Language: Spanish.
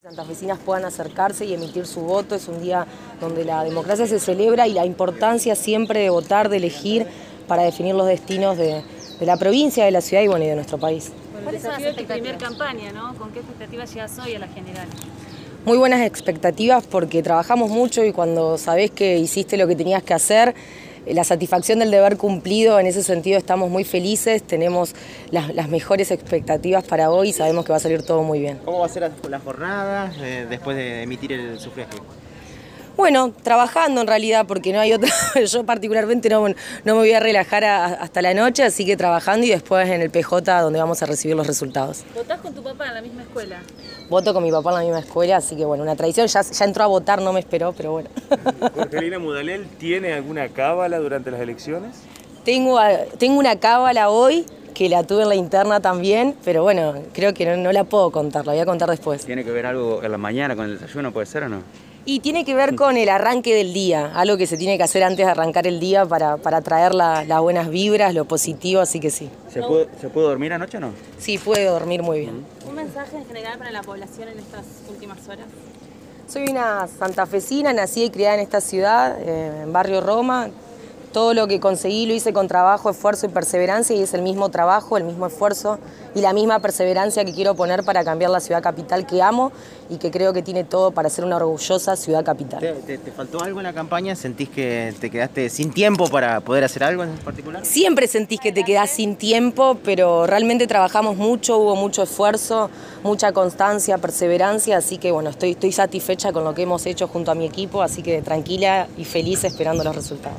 Santafesinas puedan acercarse y emitir su voto. Es un día donde la democracia se celebra y la importancia siempre de votar, de elegir para definir los destinos de, de la provincia, de la ciudad y, bueno, y de nuestro país. ¿Cuáles son tu primera campaña, ¿no? ¿Con qué expectativas llegas hoy a la general? Muy buenas expectativas porque trabajamos mucho y cuando sabés que hiciste lo que tenías que hacer, la satisfacción del deber cumplido, en ese sentido estamos muy felices, tenemos las, mejores expectativas para hoy y sabemos que va a salir todo muy bien. ¿Cómo va a ser la jornada eh, después de emitir el sufragio? Bueno, trabajando en realidad, porque no hay otra. Yo particularmente no, no me voy a relajar a- hasta la noche, así que trabajando y después en el PJ donde vamos a recibir los resultados. ¿Votás con tu papá en la misma escuela? Voto con mi papá en la misma escuela, así que bueno, una tradición. Ya, ya entró a votar, no me esperó, pero bueno. Jorgelina Mudalel tiene alguna cábala durante las elecciones? Tengo, a- tengo una cábala hoy que la tuve en la interna también, pero bueno, creo que no, no la puedo contar, la voy a contar después. ¿Tiene que ver algo en la mañana con el desayuno, puede ser o no? Y tiene que ver con el arranque del día, algo que se tiene que hacer antes de arrancar el día para, para traer la- las buenas vibras, lo positivo, así que sí. ¿Se puede, ¿Se puede dormir anoche o no? Sí, pude dormir muy bien. ¿Un mensaje en general para la población en estas últimas horas? Soy una santafesina, nací y criada en esta ciudad, eh, en Barrio Roma. Todo lo que conseguí lo hice con trabajo, esfuerzo y perseverancia y es el mismo trabajo, el mismo esfuerzo y la misma perseverancia que quiero poner para cambiar la ciudad capital que amo y que creo que tiene todo para ser una orgullosa ciudad capital. ¿Te, te- te faltó algo en la campaña? ¿Sentís que te quedaste sin tiempo para poder hacer algo en particular? Siempre sentís que te quedás sin tiempo, pero realmente trabajamos mucho, hubo mucho esfuerzo, mucha constancia, perseverancia, así que bueno, estoy, estoy satisfecha con lo que hemos hecho junto a mi equipo, así que tranquila y feliz esperando los resultados.